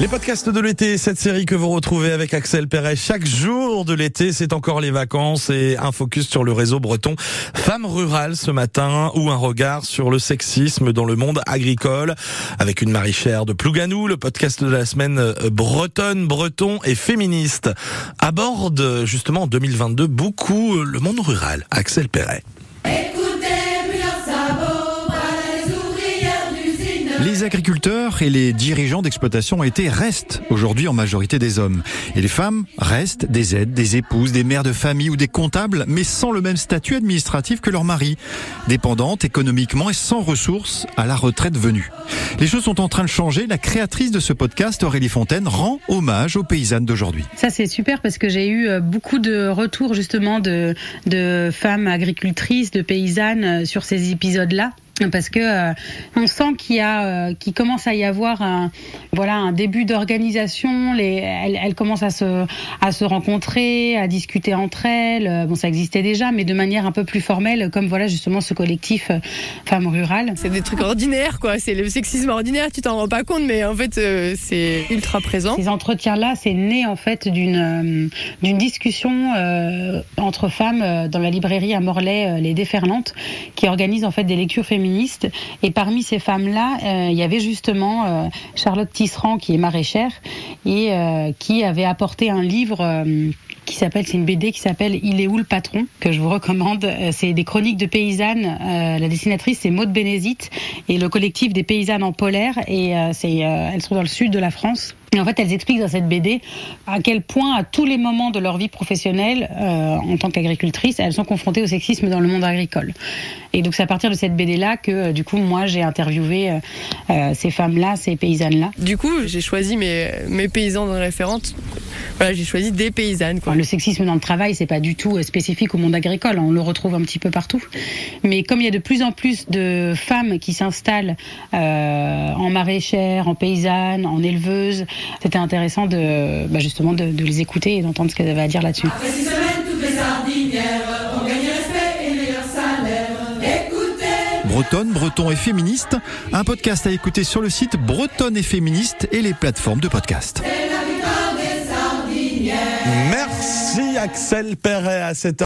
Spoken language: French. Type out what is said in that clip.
Les podcasts de l'été, cette série que vous retrouvez avec Axel Perret chaque jour de l'été, c'est encore les vacances et un focus sur le réseau breton Femmes Rurales ce matin ou un regard sur le sexisme dans le monde agricole avec une Marie-Chère de Plouganou, le podcast de la semaine euh, bretonne, breton et féministe aborde justement en 2022 beaucoup le monde rural. Axel Perret. Les agriculteurs et les dirigeants d'exploitation étaient restent aujourd'hui en majorité des hommes. Et les femmes restent des aides, des épouses, des mères de famille ou des comptables, mais sans le même statut administratif que leur mari. Dépendantes économiquement et sans ressources à la retraite venue. Les choses sont en train de changer. La créatrice de ce podcast, Aurélie Fontaine, rend hommage aux paysannes d'aujourd'hui. Ça, c'est super parce que j'ai eu euh, beaucoup de retours justement de, femmes agricultrices, de paysannes euh, sur ces épisodes-là parce que euh, on sent qu'il y a, euh, qu'il commence à y avoir un, voilà, un début d'organisation. Les, elles, elles, commencent à se, à se rencontrer, à discuter entre elles. Euh, bon, ça existait déjà, mais de manière un peu plus formelle, comme voilà justement ce collectif femmes rurales. C'est des trucs ordinaires, quoi. C'est le sexisme ordinaire. Tu t'en rends pas compte, mais en fait, c'est ultra présent. Ces entretiens-là, c'est né en fait d'une, d'une discussion entre femmes dans la librairie à Morlaix, les Déferlantes, qui organise en fait des lectures féminines et parmi ces femmes-là, euh, il y avait justement euh, Charlotte Tisserand, qui est maraîchère, et euh, qui avait apporté un livre qui s'appelle, c'est une BD qui s'appelle Il est où le patron que je vous recommande. C'est des chroniques de paysannes. la dessinatrice c'est Maude Bénézite et le collectif des paysannes en polaire et elles sont dans le sud de la France. Et en fait, elles expliquent dans cette BD à quel point, à tous les moments de leur vie professionnelle, euh, en tant qu'agricultrice, elles sont confrontées au sexisme dans le monde agricole. Et donc, c'est à partir de cette BD-là que, euh, du coup, moi, j'ai interviewé euh, ces femmes-là, ces paysannes-là. Du coup, j'ai choisi mes, mes paysannes référentes. Voilà, j'ai choisi des paysannes. Quoi. Le sexisme dans le travail, c'est pas du tout spécifique au monde agricole. On le retrouve un petit peu partout. Mais comme il y a de plus en plus de femmes qui s'installent en maraîchère, en paysanne, en éleveuse, c'était intéressant de bah justement de, de, les écouter et d'entendre ce qu'elles avaient à dire là-dessus. Bretonne, Breton et Féministe, un podcast à écouter sur le site Bretonne et Féministe et les plateformes de podcast. Merci Axel Perret à cette